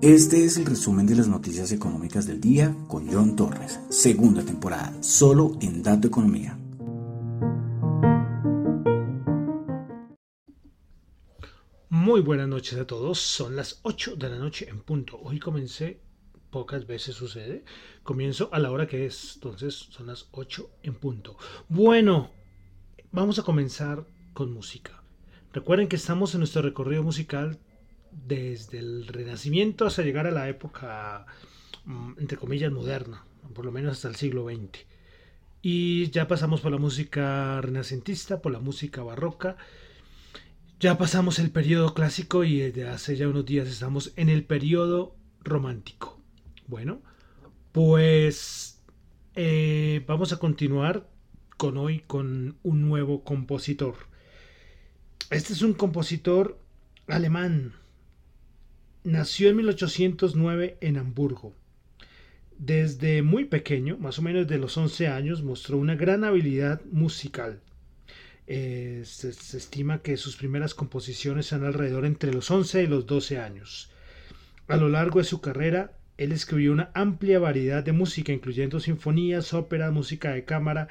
Este es el resumen de las noticias económicas del día con John Torres, segunda temporada, solo en Dato Economía. Muy buenas noches a todos, son las 8 de la noche en punto. Hoy comencé, pocas veces sucede, comienzo a la hora que es, entonces son las 8 en punto. Bueno, vamos a comenzar con música. Recuerden que estamos en nuestro recorrido musical desde el Renacimiento hasta llegar a la época, mm, entre comillas, moderna, por lo menos hasta el siglo XX. Y ya pasamos por la música renacentista, por la música barroca, ya pasamos el periodo clásico y desde hace ya unos días estamos en el periodo romántico. Bueno, pues eh, vamos a continuar con hoy con un nuevo compositor. Este es un compositor alemán Nació en 1809 en Hamburgo. Desde muy pequeño, más o menos de los 11 años, mostró una gran habilidad musical. Eh, se, estima que sus primeras composiciones son alrededor entre los 11 y los 12 años. A lo largo de su carrera, él escribió una amplia variedad de música, incluyendo sinfonías, óperas, música de cámara,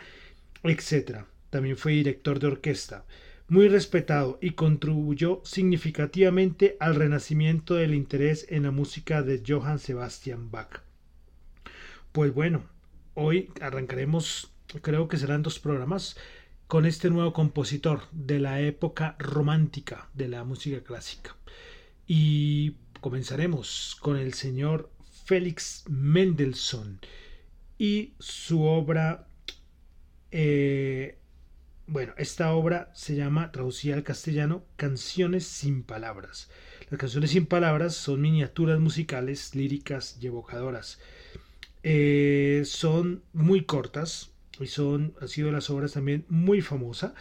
etc. También fue director de orquesta muy respetado y contribuyó significativamente al renacimiento del interés en la música de Johann Sebastian Bach. Pues bueno, hoy arrancaremos, creo que serán dos programas, con este nuevo compositor de la época romántica de la música clásica. Y comenzaremos con el señor Félix Mendelssohn y su obra eh, bueno, esta obra se llama, traducida al castellano, Canciones sin palabras. Las canciones sin palabras son miniaturas musicales, líricas y evocadoras. Eh, son muy cortas y son, han sido las obras también muy famosas,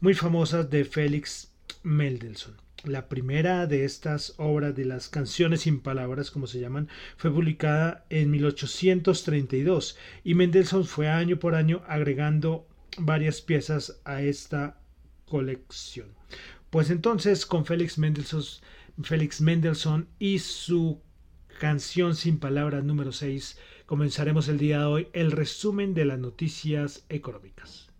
muy famosas de Félix Mendelssohn. La primera de estas obras de las canciones sin palabras, como se llaman, fue publicada en 1832 y Mendelssohn fue año por año agregando varias piezas a esta colección. Pues entonces con Félix Mendelssohn, y su canción sin palabras número 6 comenzaremos el día de hoy el resumen de las noticias económicas.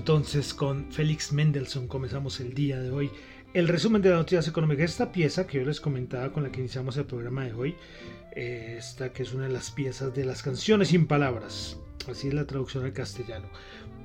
Entonces con Félix Mendelssohn comenzamos el día de hoy. El resumen de las noticias económicas. Esta pieza que yo les comentaba con la que iniciamos el programa de hoy, eh, esta que es una de las piezas de las canciones sin palabras. Así es la traducción al castellano.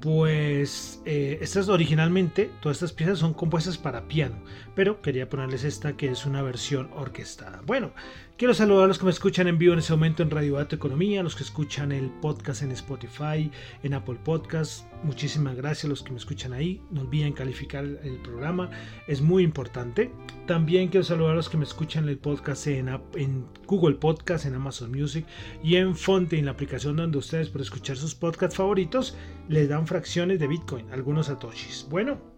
Pues eh, estas originalmente, todas estas piezas son compuestas para piano, pero quería ponerles esta que es una versión orquestada. Bueno, Quiero saludar a los que me escuchan en vivo en ese momento en Radio Dato Economía, a los que escuchan el podcast en Spotify, en Apple Podcast. Muchísimas gracias a los que me escuchan ahí. No olviden calificar el programa, es muy importante. También quiero saludar a los que me escuchan el podcast en, en Google Podcast, en Amazon Music y en Fonte, en la aplicación donde ustedes por escuchar sus podcasts favoritos les dan fracciones de Bitcoin, algunos satoshis. Bueno,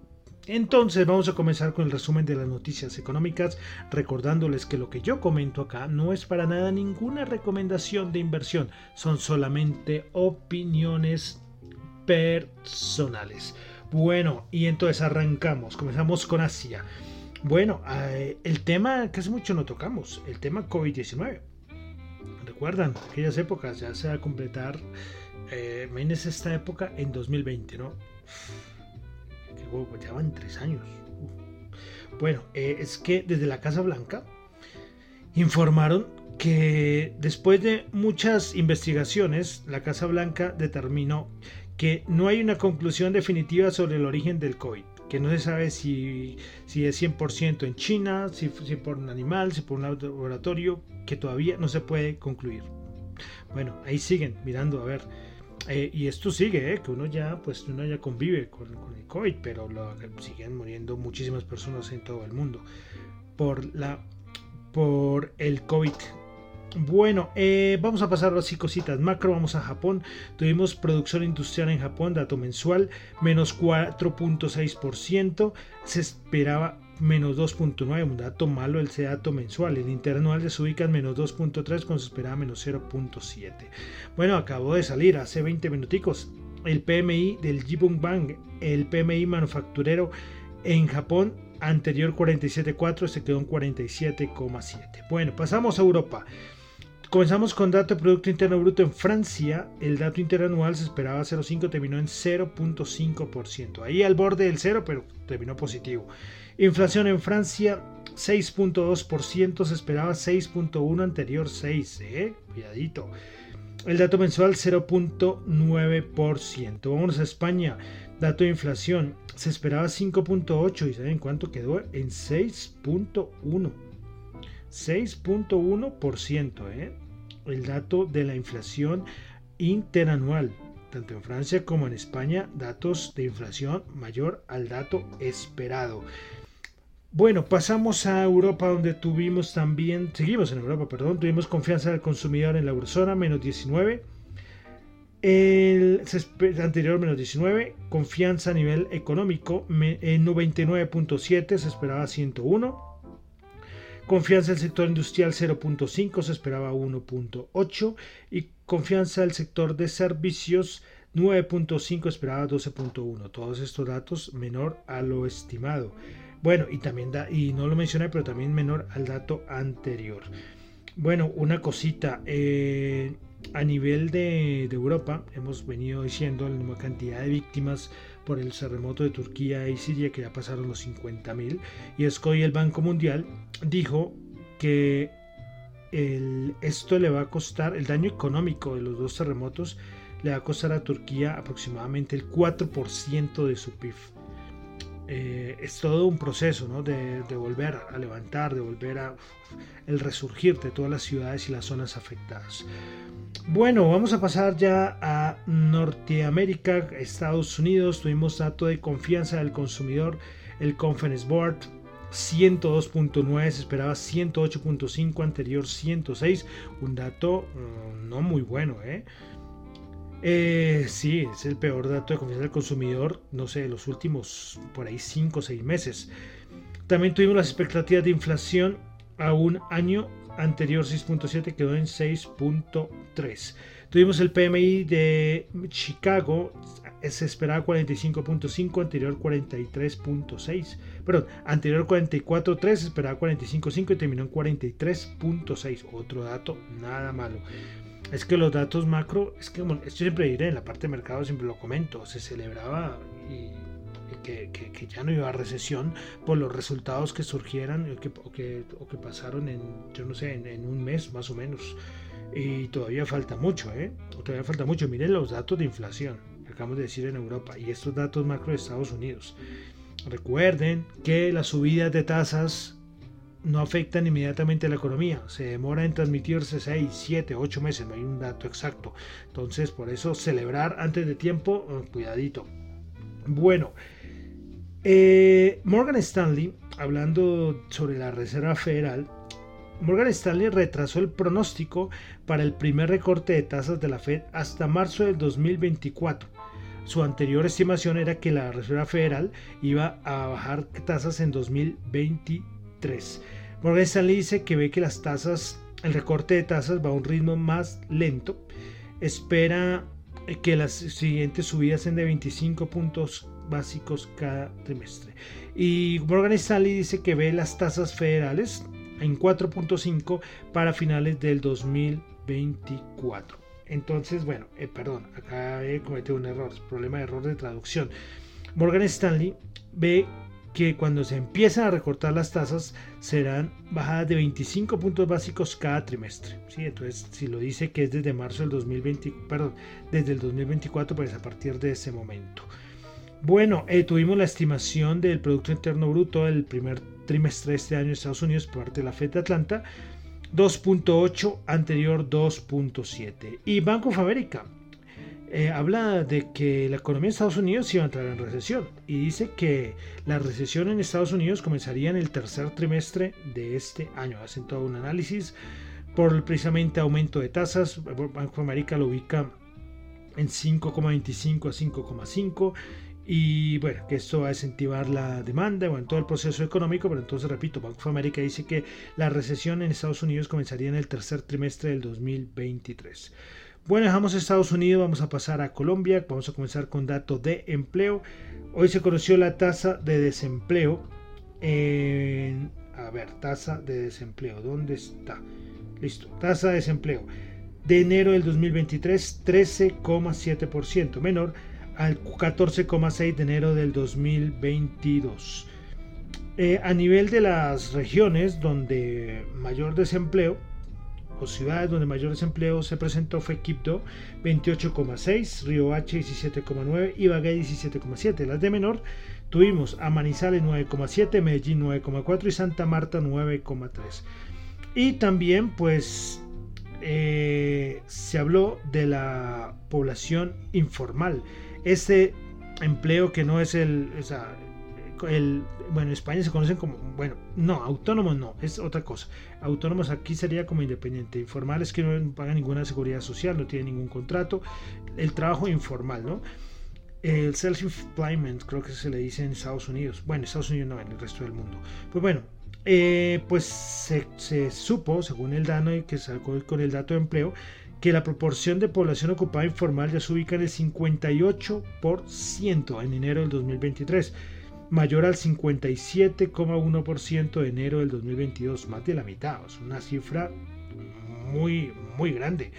entonces vamos a comenzar con el resumen de las noticias económicas, recordándoles que lo que yo comento acá no es para nada ninguna recomendación de inversión, son solamente opiniones personales. Bueno, y entonces arrancamos, comenzamos con Asia. Bueno, eh, el tema que hace mucho no tocamos, el tema COVID-19. Recuerdan, aquellas épocas ya se va a completar, eh, esta época en 2020, ¿no? Ya van tres años. Bueno, eh, es que desde la Casa Blanca informaron que después de muchas investigaciones, la Casa Blanca determinó que no hay una conclusión definitiva sobre el origen del COVID, que no se sabe si, si es 100% en China, si, si por un animal, si por un laboratorio, que todavía no se puede concluir. Bueno, ahí siguen mirando a ver eh, y esto sigue, eh, que uno ya, pues, uno ya convive con, el COVID, pero siguen muriendo muchísimas personas en todo el mundo por, la, por el COVID. Bueno, eh, vamos a pasar así cositas macro, vamos a Japón. Tuvimos producción industrial en Japón, dato mensual, menos 4.6%. Se esperaba menos 2.9, un dato malo el dato mensual. El interanual se ubica en menos 2.3 cuando se esperaba menos 0.7. Bueno, acabó de salir hace 20 minuticos el PMI del Jibun Bank, el PMI manufacturero en Japón anterior 47.4 se quedó en 47,7. Bueno, pasamos a Europa. Comenzamos con dato de Producto Interno Bruto en Francia. El dato interanual se esperaba 0,5, terminó en 0.5%. Ahí al borde del 0, pero terminó positivo. Inflación en Francia 6.2%, se esperaba 6.1 anterior 6, ¿eh? Cuidadito. El dato mensual 0.9%. Vamos a España. Dato de inflación se esperaba 5.8 y ¿saben cuánto quedó? En 6.1. 6.1%, ¿eh? El dato de la inflación interanual tanto en Francia como en España, datos de inflación mayor al dato esperado. Bueno, pasamos a Europa donde tuvimos también, seguimos en Europa, perdón, tuvimos confianza del consumidor en la eurozona, menos 19. El anterior menos 19, confianza a nivel económico en 99.7, se esperaba 101. Confianza del sector industrial 0.5, se esperaba 1.8. Y confianza del sector de servicios 9.5, esperaba 12.1. Todos estos datos menor a lo estimado. Bueno, y también da, y no lo mencioné, pero también menor al dato anterior. Bueno, una cosita. Eh, a nivel de, Europa, hemos venido diciendo la cantidad de víctimas por el terremoto de Turquía y Siria, que ya pasaron los 50.000. Y es que hoy el Banco Mundial dijo que esto le va a costar, el daño económico de los dos terremotos, le va a costar a Turquía aproximadamente el 4% de su PIB. Eh, es todo un proceso ¿no? de, volver a levantar, de volver a el resurgir de todas las ciudades y las zonas afectadas. Bueno, vamos a pasar ya a Norteamérica, Estados Unidos. Tuvimos dato de confianza del consumidor, el Conference Board. 102.9, se esperaba 108.5, anterior 106, un dato mm, no muy bueno, ¿eh? Eh, sí, es el peor dato de confianza del consumidor, no sé, de los últimos por ahí 5 o 6 meses. También tuvimos las expectativas de inflación a un año anterior 6.7 quedó en 6.3. Tuvimos el PMI de Chicago, se esperaba 45.5, anterior 43.6. Perdón, anterior 44.3, se esperaba 45.5 y terminó en 43.6. Otro dato, nada malo. Es que los datos macro, es que esto siempre diré, en la parte de mercado siempre lo comento, se celebraba y, que, ya no iba a recesión por los resultados que surgieran o que, o que, pasaron en, yo no sé, en, un mes más o menos. Y todavía falta mucho, ¿eh? Todavía falta mucho. Miren los datos de inflación que acabamos de decir en Europa y estos datos macro de Estados Unidos. Recuerden que las subidas de tasas no afectan inmediatamente a la economía, se demora en transmitirse 6, 7, 8 meses, no hay un dato exacto. Entonces, por eso celebrar antes de tiempo, eh, cuidadito. Bueno, eh, Morgan Stanley, hablando sobre la Reserva Federal, Morgan Stanley retrasó el pronóstico para el primer recorte de tasas de la Fed hasta marzo del 2024. Su anterior estimación era que la Reserva Federal iba a bajar tasas en 2023. Morgan Stanley dice que ve que las tasas, el recorte de tasas va a un ritmo más lento. Espera que las siguientes subidas sean de 25 puntos básicos cada trimestre. Y Morgan Stanley dice que ve las tasas federales en 4.5 para finales del 2024. Entonces, bueno, eh, perdón, acá he cometido un error, problema de error de traducción. Morgan Stanley ve que cuando se empiezan a recortar las tasas serán bajadas de 25 puntos básicos cada trimestre. ¿sí? Entonces, si lo dice que es desde marzo del 2020, perdón, desde el 2024, pues a partir de ese momento. Bueno, eh, tuvimos la estimación del Producto Interno Bruto del primer trimestre de este año en Estados Unidos por parte de la Fed de Atlanta 2.8, anterior 2.7. Y Banco of America eh, habla de que la economía de Estados Unidos iba a entrar en recesión y dice que la recesión en Estados Unidos comenzaría en el tercer trimestre de este año. Hacen todo un análisis por precisamente aumento de tasas. Banco of America lo ubica en 5,25 a 5,5 y bueno, que esto va a incentivar la demanda, bueno, todo el proceso económico, pero entonces repito, Banco of America dice que la recesión en Estados Unidos comenzaría en el tercer trimestre del 2023. Bueno, dejamos Estados Unidos, vamos a pasar a Colombia, vamos a comenzar con datos de empleo. Hoy se conoció la tasa de desempleo. En, a ver, tasa de desempleo, ¿dónde está? Listo, tasa de desempleo. De enero del 2023, 13,7%, menor al 14,6 de enero del 2022. Eh, a nivel de las regiones donde mayor desempleo o ciudades donde mayor desempleo se presentó fue Quibdó 28,6, Río H 17,9 y Bagué 17,7. Las de menor tuvimos a Manizales 9,7, Medellín 9,4 y Santa Marta 9,3. Y también pues eh, se habló de la población informal ese empleo que no es el, el, bueno, en España se conocen como, bueno, no, autónomos no, es otra cosa. Autónomos aquí sería como independiente. Informal es que no pagan ninguna seguridad social, no tienen ningún contrato. El trabajo informal, ¿no? El self-employment, creo que se le dice en Estados Unidos. Bueno, en Estados Unidos no, en el resto del mundo. Pues bueno, eh, pues se, se, supo, según el DANO que sacó con el dato de empleo, que la proporción de población ocupada informal ya se ubica en el 58% en enero del 2023, mayor al 57,1% de enero del 2022, más de la mitad, es una cifra muy, muy grande.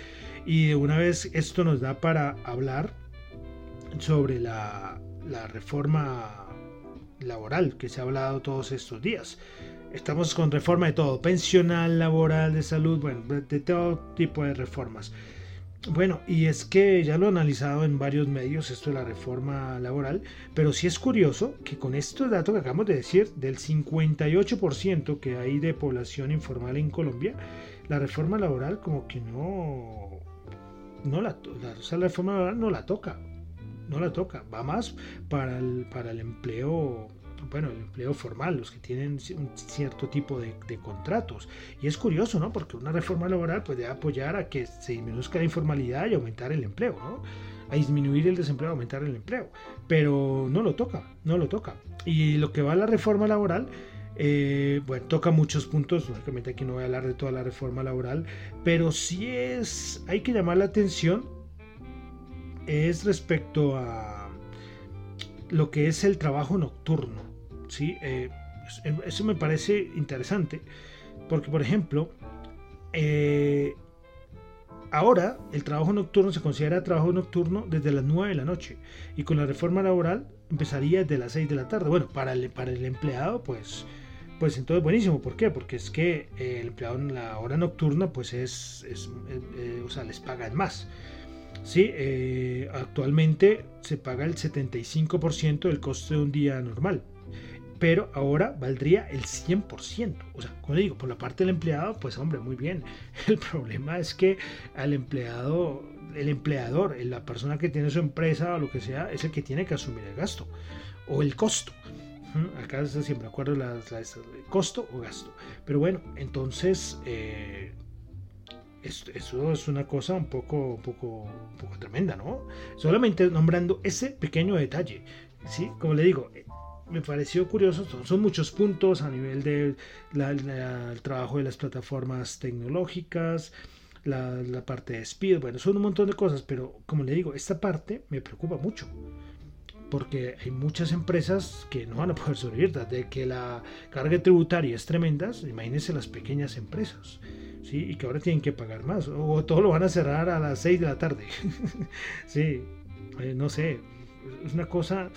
Y de una vez esto nos da para hablar sobre la, la reforma laboral que se ha hablado todos estos días. Estamos con reforma de todo, pensional, laboral, de salud, bueno, de todo tipo de reformas. Bueno, y es que ya lo he analizado en varios medios esto de la reforma laboral, pero sí es curioso que con este dato que acabamos de decir, del 58% que hay de población informal en Colombia, la reforma laboral como que no, no la, la, la reforma laboral no la toca, no la toca, va más para el, para el empleo bueno, el empleo formal, los que tienen un cierto tipo de, contratos. Y es curioso, ¿no? Porque una reforma laboral puede apoyar a que se disminuzca la informalidad y aumentar el empleo, ¿no? A disminuir el desempleo, aumentar el empleo. Pero no lo toca, no lo toca. Y lo que va a la reforma laboral, eh, bueno, toca muchos puntos, lógicamente aquí no voy a hablar de toda la reforma laboral, pero sí es, hay que llamar la atención, es respecto a lo que es el trabajo nocturno. ¿Sí? Eh, eso me parece interesante porque, por ejemplo, eh, ahora el trabajo nocturno se considera trabajo nocturno desde las 9 de la noche y con la reforma laboral empezaría desde las 6 de la tarde. Bueno, para el, empleado pues pues entonces buenísimo. ¿Por qué? Porque es que eh, el empleado en la hora nocturna pues es, es o sea, les pagan más. Sí, actualmente se paga el 75% del costo de un día normal pero ahora valdría el 100%. O sea, como digo, por la parte del empleado, pues hombre, muy bien. El problema es que al empleado, el empleador, la persona que tiene su empresa o lo que sea, es el que tiene que asumir el gasto o el costo. Acá siempre acuerdo las, las, costo o gasto. Pero bueno, entonces eh, eso es una cosa un poco, poco, un poco tremenda, ¿no? Solamente nombrando ese pequeño detalle. ¿sí? Como le digo, me pareció curioso, son, muchos puntos a nivel del de trabajo de las plataformas tecnológicas, la, parte de speed, bueno, son un montón de cosas, pero como le digo, esta parte me preocupa mucho. Porque hay muchas empresas que no van a poder sobrevivir, de que la carga tributaria es tremenda, imagínense las pequeñas empresas, ¿sí? Y que ahora tienen que pagar más, o todo lo van a cerrar a las 6 de la tarde, sí, eh, no sé, es una cosa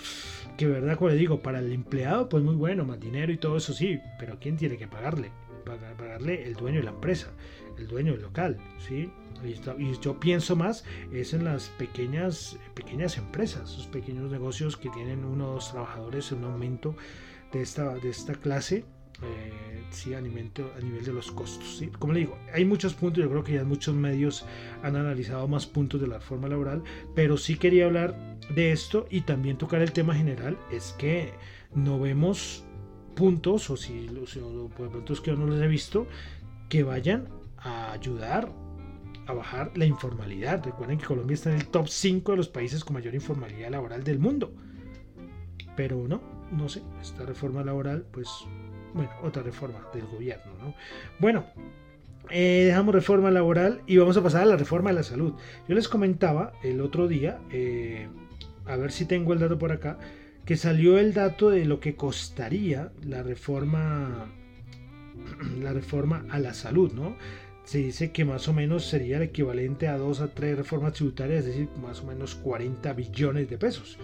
que verdad, como le digo, para el empleado, pues muy bueno, más dinero y todo eso sí, pero ¿quién tiene que pagarle? Pagarle el dueño de la empresa, el dueño del local, ¿sí? Y yo pienso más es en las pequeñas, pequeñas empresas, esos pequeños negocios que tienen uno o dos trabajadores en un aumento de esta, de esta clase, eh, sí, a nivel, a nivel de los costos. Como le digo, hay muchos puntos, yo creo que ya muchos medios han analizado más puntos de la reforma laboral, pero sí quería hablar de esto y también tocar el tema general, es que no vemos puntos, o si los puntos que yo no los he visto, que vayan a ayudar a bajar la informalidad. Recuerden que Colombia está en el top 5 de los países con mayor informalidad laboral del mundo. Pero no, no sé, esta reforma laboral, pues, bueno, otra reforma del gobierno, ¿no? Bueno, eh, dejamos reforma laboral y vamos a pasar a la reforma de la salud. Yo les comentaba el otro día, eh, a ver si tengo el dato por acá, que salió el dato de lo que costaría la reforma la reforma a la salud, ¿no? Se dice que más o menos sería el equivalente a dos a tres reformas tributarias, es decir, más o menos 40 billones de pesos.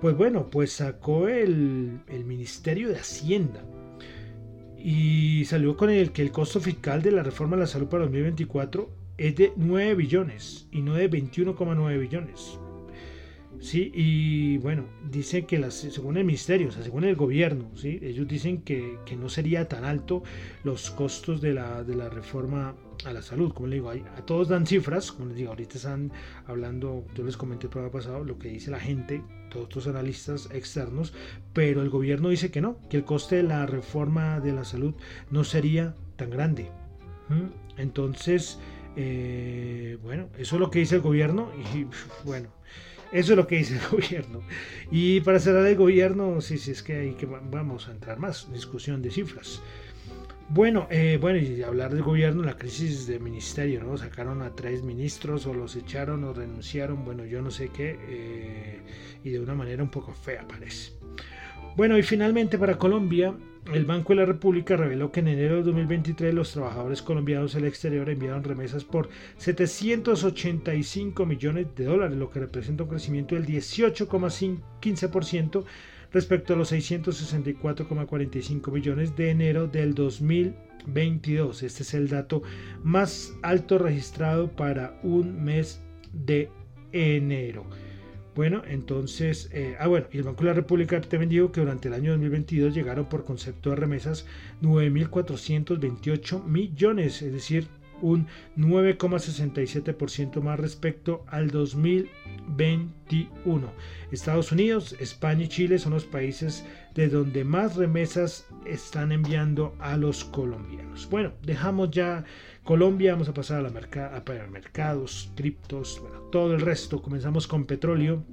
Pues bueno, pues sacó el, el Ministerio de Hacienda y salió con el que el costo fiscal de la reforma a la salud para 2024 es de 9 billones y no de 21,9 billones. Sí, y bueno, dicen que las, según el ministerio, o sea, según el gobierno, ¿sí? ellos dicen que, que no sería tan alto los costos de la, de la reforma a la salud. Como les digo, a todos dan cifras, como les digo, ahorita están hablando, yo les comenté el programa pasado, lo que dice la gente, todos estos analistas externos, pero el gobierno dice que no, que el coste de la reforma de la salud no sería tan grande. Entonces, eh, bueno, eso es lo que dice el gobierno y bueno, eso es lo que dice el gobierno. Y para cerrar el gobierno, sí, sí, es que hay que vamos a entrar más, discusión de cifras. Bueno, eh, bueno, y hablar del gobierno, la crisis de ministerio, ¿no? Sacaron a tres ministros o los echaron o renunciaron, bueno, yo no sé qué, eh, y de una manera un poco fea parece. Bueno, y finalmente para Colombia, el Banco de la República reveló que en enero de 2023 los trabajadores colombianos el exterior enviaron remesas por 785 millones de dólares, lo que representa un crecimiento del 18,15% respecto a los 664,45 millones de enero del 2022. Este es el dato más alto registrado para un mes de enero. Bueno, entonces, eh, ah bueno, y el Banco de la República también dijo que durante el año 2022 llegaron por concepto de remesas 9.428 millones, es decir, un 9,67% más respecto al 2021. Estados Unidos, España y Chile son los países de donde más remesas están enviando a los colombianos. Bueno, dejamos ya Colombia, vamos a pasar a, la a mercados, criptos, bueno, todo el resto. Comenzamos con petróleo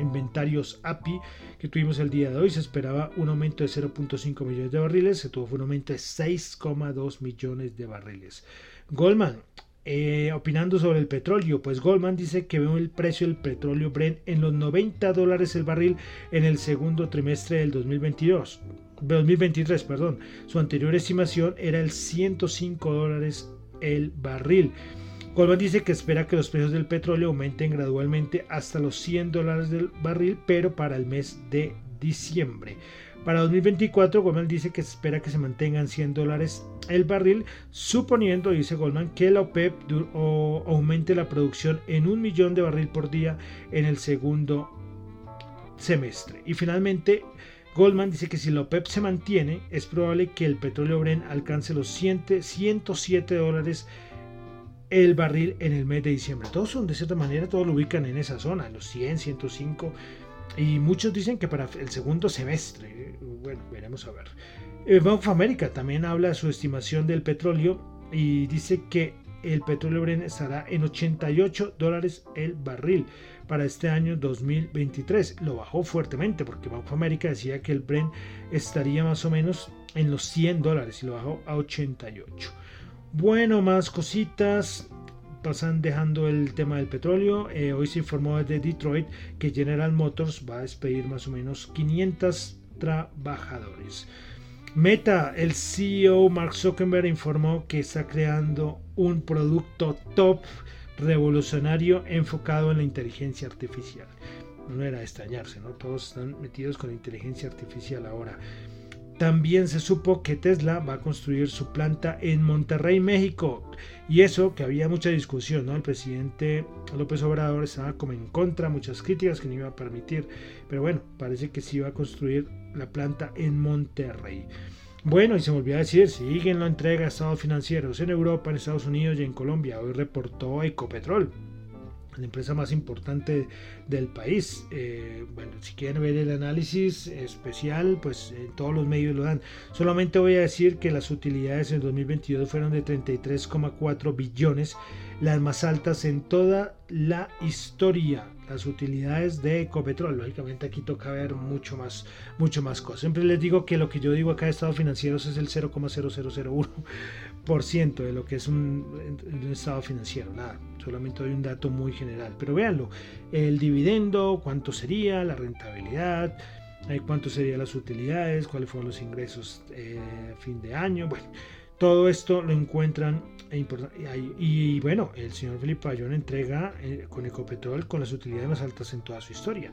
inventarios API que tuvimos el día de hoy. Se esperaba un aumento de 0.5 millones de barriles, se tuvo un aumento de 6,2 millones de barriles. Goldman, eh, opinando sobre el petróleo, pues Goldman dice que ve el precio del petróleo Brent en los 90 dólares el barril en el segundo trimestre del 2022. 2023, perdón. Su anterior estimación era el 105 dólares el barril. Goldman dice que espera que los precios del petróleo aumenten gradualmente hasta los 100 dólares del barril, pero para el mes de diciembre. Para 2024, Goldman dice que espera que se mantengan 100 dólares el barril, suponiendo, dice Goldman, que la OPEP aumente la producción en un millón de barril por día en el segundo semestre. Y finalmente, Goldman dice que si la OPEP se mantiene, es probable que el petróleo Bren alcance los 107 dólares el barril en el mes de diciembre. Todos son de cierta manera, todos lo ubican en esa zona, en los 100, 105 y muchos dicen que para el segundo semestre. Bueno, veremos a ver. El eh, Bank of America también habla de su estimación del petróleo y dice que el petróleo Bren estará en 88 dólares el barril para este año 2023. Lo bajó fuertemente porque Bank of America decía que el Bren estaría más o menos en los 100 dólares y lo bajó a 88. Bueno, más cositas. Pasan dejando el tema del petróleo. Eh, hoy se informó desde Detroit que General Motors va a despedir más o menos 500 trabajadores. Meta, el CEO Mark Zuckerberg informó que está creando un producto top revolucionario enfocado en la inteligencia artificial. No era extrañarse, ¿no? Todos están metidos con inteligencia artificial ahora. También se supo que Tesla va a construir su planta en Monterrey, México. Y eso, que había mucha discusión, ¿no? El presidente López Obrador estaba como en contra, muchas críticas que no iba a permitir. Pero bueno, parece que sí iba a construir la planta en Monterrey. Bueno, y se me olvidó decir, siguen la entrega de estados financieros en Europa, en Estados Unidos y en Colombia. Hoy reportó Ecopetrol la empresa más importante del país. Eh, bueno, si quieren ver el análisis especial, pues en todos los medios lo dan. Solamente voy a decir que las utilidades en 2022 fueron de 33,4 billones, las más altas en toda la historia. Las utilidades de Ecopetrol. Lógicamente aquí toca ver mucho más, mucho más cosas. Siempre les digo que lo que yo digo acá de estados financieros es el 0,0001% de lo que es un, estado financiero. Nada solamente doy un dato muy general, pero véanlo, el dividendo, cuánto sería, la rentabilidad, eh, cuánto serían las utilidades, cuáles fueron los ingresos eh, fin de año, bueno, todo esto lo encuentran y, y bueno, el señor Felipe Ayón entrega eh, con Ecopetrol con las utilidades más altas en toda su historia.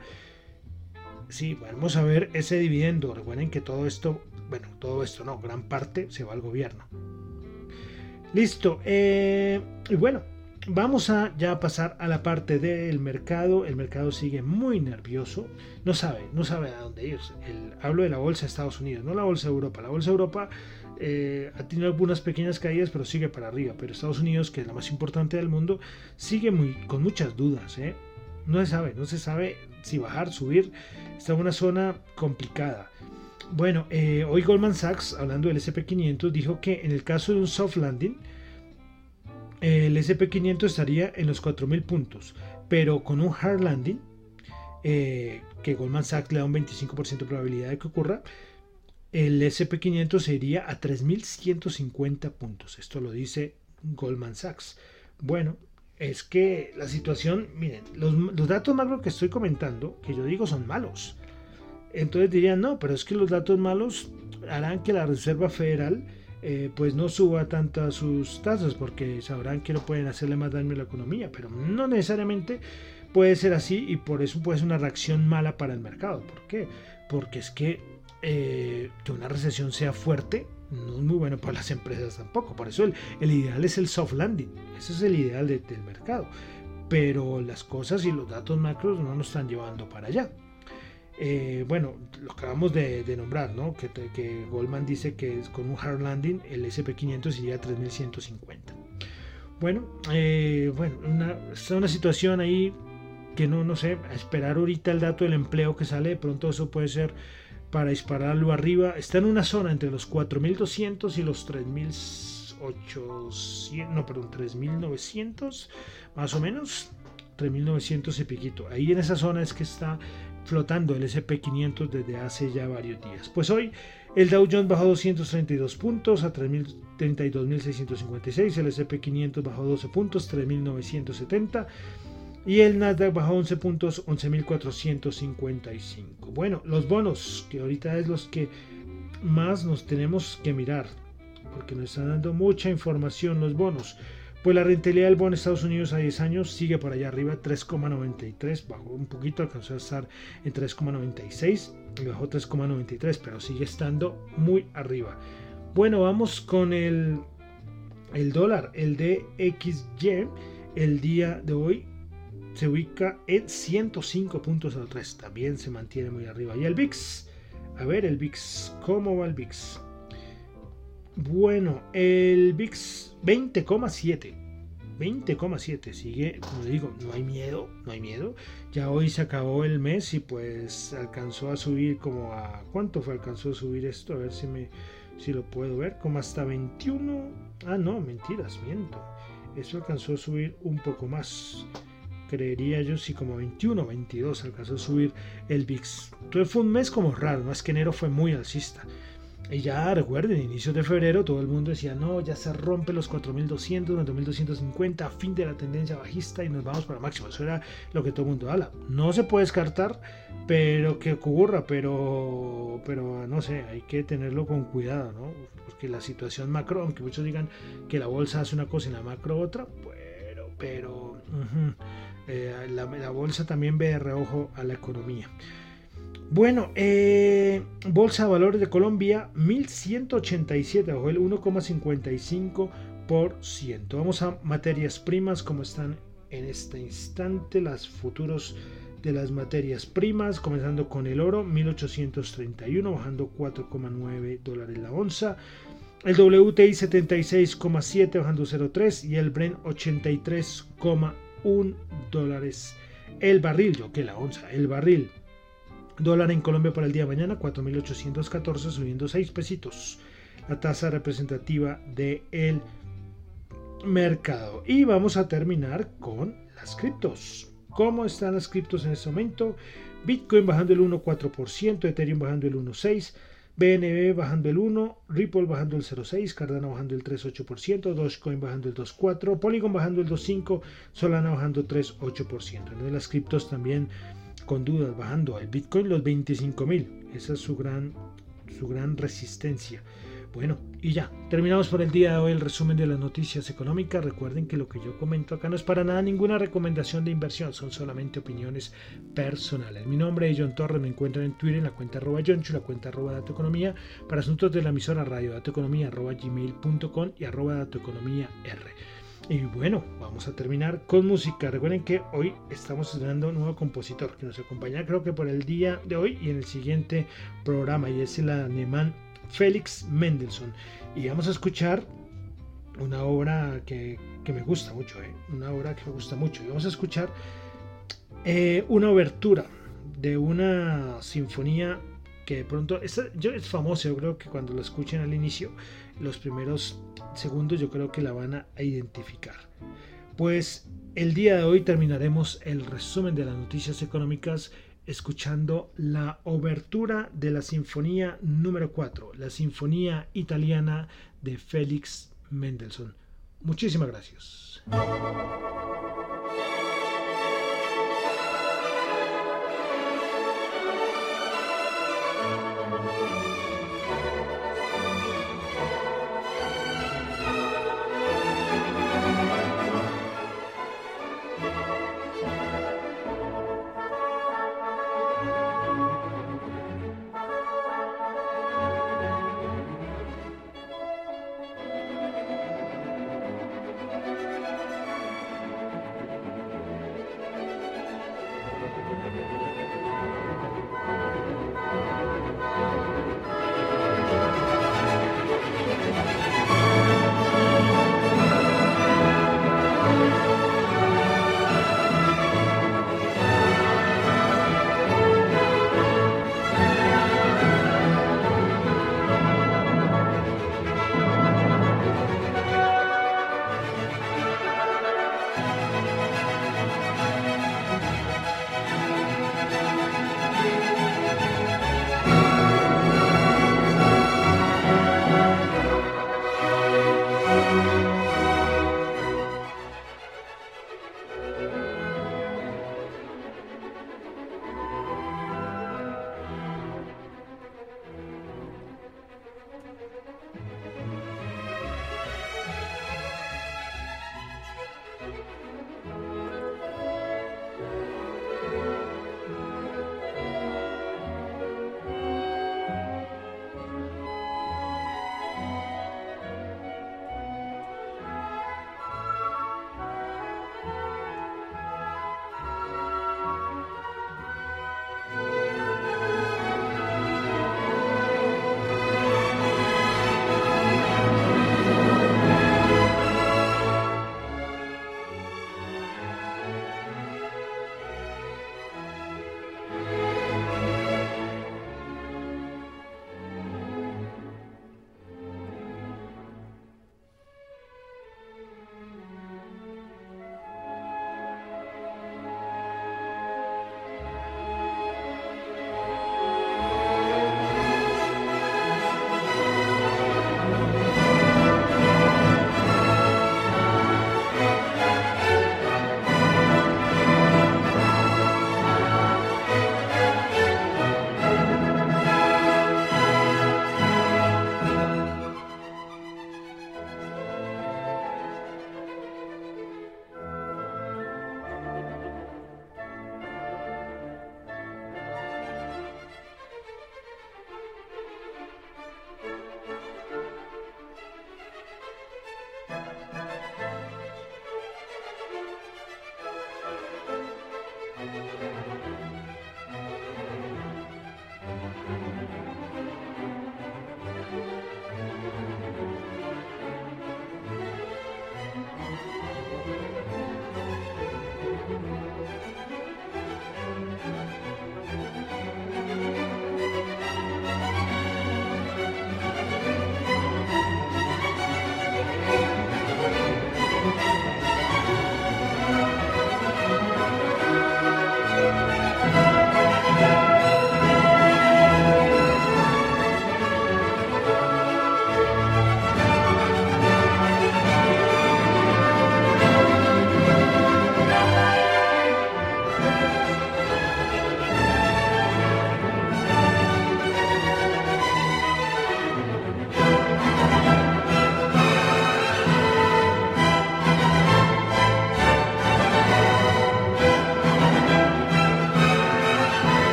Sí, vamos a ver ese dividendo. Recuerden que todo esto, bueno, todo esto no, gran parte se va al gobierno. Listo. y bueno, Vamos a ya pasar a la parte del mercado. El mercado sigue muy nervioso. No sabe, no sabe a dónde ir. hablo de la bolsa de Estados Unidos, no la bolsa de Europa. La bolsa de Europa eh, ha tenido algunas pequeñas caídas, pero sigue para arriba. Pero Estados Unidos, que es la más importante del mundo, sigue muy, con muchas dudas. ¿eh? No se sabe, no se sabe si bajar, subir. Está en una zona complicada. Bueno, eh, hoy Goldman Sachs, hablando del SP500, dijo que en el caso de un soft landing, el SP500 estaría en los 4.000 puntos, pero con un hard landing, eh, que Goldman Sachs le da un 25% de probabilidad de que ocurra, el SP500 se iría a 3.150 puntos. Esto lo dice Goldman Sachs. Bueno, es que la situación, miren, los, los datos macro que estoy comentando, que yo digo son malos. Entonces dirían, no, pero es que los datos malos harán que la Reserva Federal eh, pues no suba tantas sus tasas porque sabrán que no pueden hacerle más daño a la economía, pero no necesariamente puede ser así y por eso puede ser una reacción mala para el mercado. ¿Por qué? Porque es que eh, que una recesión sea fuerte no es muy bueno para las empresas tampoco. Por eso el, ideal es el soft landing. Ese es el ideal del mercado. Pero las cosas y los datos macros no nos están llevando para allá. Eh, bueno, lo acabamos de, nombrar, ¿no? Que, Goldman dice que con un hard landing el SP500 iría a 3150. Bueno, eh, bueno, una, está una situación ahí que no, no sé, esperar ahorita el dato del empleo que sale, de pronto eso puede ser para dispararlo arriba. Está en una zona entre los 4200 y los 3800, no, perdón, 3900, más o menos. 3900 y piquito. Ahí en esa zona es que está flotando el SP500 desde hace ya varios días. Pues hoy el Dow Jones bajó 232 puntos a 32.656, el SP500 bajó 12 puntos, 3.970 y el Nasdaq bajó 11 puntos, 11.455. Bueno, los bonos, que ahorita es los que más nos tenemos que mirar, porque nos están dando mucha información los bonos. Pues la rentabilidad del bono de Estados Unidos a 10 años sigue por allá arriba, 3,93, bajó un poquito, alcanzó a estar en 3,96, bajó 3,93, pero sigue estando muy arriba. Bueno, vamos con el, el dólar, el DXY, el día de hoy se ubica en 105 puntos al 3, también se mantiene muy arriba. Y el VIX, a ver el VIX, ¿cómo va el VIX? Bueno, el VIX 20,7. 20,7. Sigue, como digo, no hay miedo, no hay miedo. Ya hoy se acabó el mes y pues alcanzó a subir como a... ¿Cuánto fue? Alcanzó a subir esto, a ver si me si lo puedo ver, como hasta 21. Ah, no, mentiras, miento. Eso alcanzó a subir un poco más. Creería yo si como 21, 22 alcanzó a subir el VIX. Entonces fue un mes como raro, es que enero fue muy alcista. Y ya recuerden, inicios de febrero todo el mundo decía, no, ya se rompe los 4200, 4250, fin de la tendencia bajista y nos vamos para máximo. Eso era lo que todo el mundo habla. No se puede descartar, pero que ocurra, pero, pero no sé, hay que tenerlo con cuidado, ¿no? Porque la situación macro, aunque muchos digan que la bolsa hace una cosa y la macro otra, pero, pero, eh, la, la bolsa también ve de reojo a la economía. Bueno, eh, Bolsa de Valores de Colombia, 1187, bajo el 1,55%. Vamos a materias primas, como están en este instante, las futuros de las materias primas, comenzando con el oro, 1831, bajando 4,9 dólares la onza. El WTI 76,7 bajando 0,3 y el Brent 83,1 dólares el barril, yo que la onza, el barril Dólar en Colombia para el día de mañana, 4.814, subiendo 6 pesitos. La tasa representativa del mercado. Y vamos a terminar con las criptos. ¿Cómo están las criptos en este momento? Bitcoin bajando el 1,4%, Ethereum bajando el 1,6%, BNB bajando el 1%, Ripple bajando el 0,6%, Cardano bajando el 3,8%, Dogecoin bajando el 2,4%, Polygon bajando el 2,5%, Solana bajando el 3,8%. En las criptos también con dudas, bajando al Bitcoin los 25.000. Esa es su gran, su gran resistencia. Bueno, y ya, terminamos por el día de hoy el resumen de las noticias económicas. Recuerden que lo que yo comento acá no es para nada ninguna recomendación de inversión, son solamente opiniones personales. Mi nombre es John Torres, me encuentran en Twitter en la cuenta arroba la cuenta arroba Dato Economía, para asuntos de la emisora radio datoeconomía arroba gmail.com y arroba Dato Economía R. Y bueno, vamos a terminar con música. Recuerden que hoy estamos estrenando un nuevo compositor que nos acompaña creo que por el día de hoy y en el siguiente programa y es el alemán Félix Mendelssohn. Y vamos a escuchar una obra que, me gusta mucho, ¿eh? una obra que me gusta mucho. Y vamos a escuchar eh, una obertura de una sinfonía que de pronto, yo es famoso, yo creo que cuando lo escuchen al inicio, los primeros segundos yo creo que la van a identificar. Pues el día de hoy terminaremos el resumen de las noticias económicas escuchando la obertura de la Sinfonía número 4, la Sinfonía italiana de Félix Mendelssohn. Muchísimas gracias.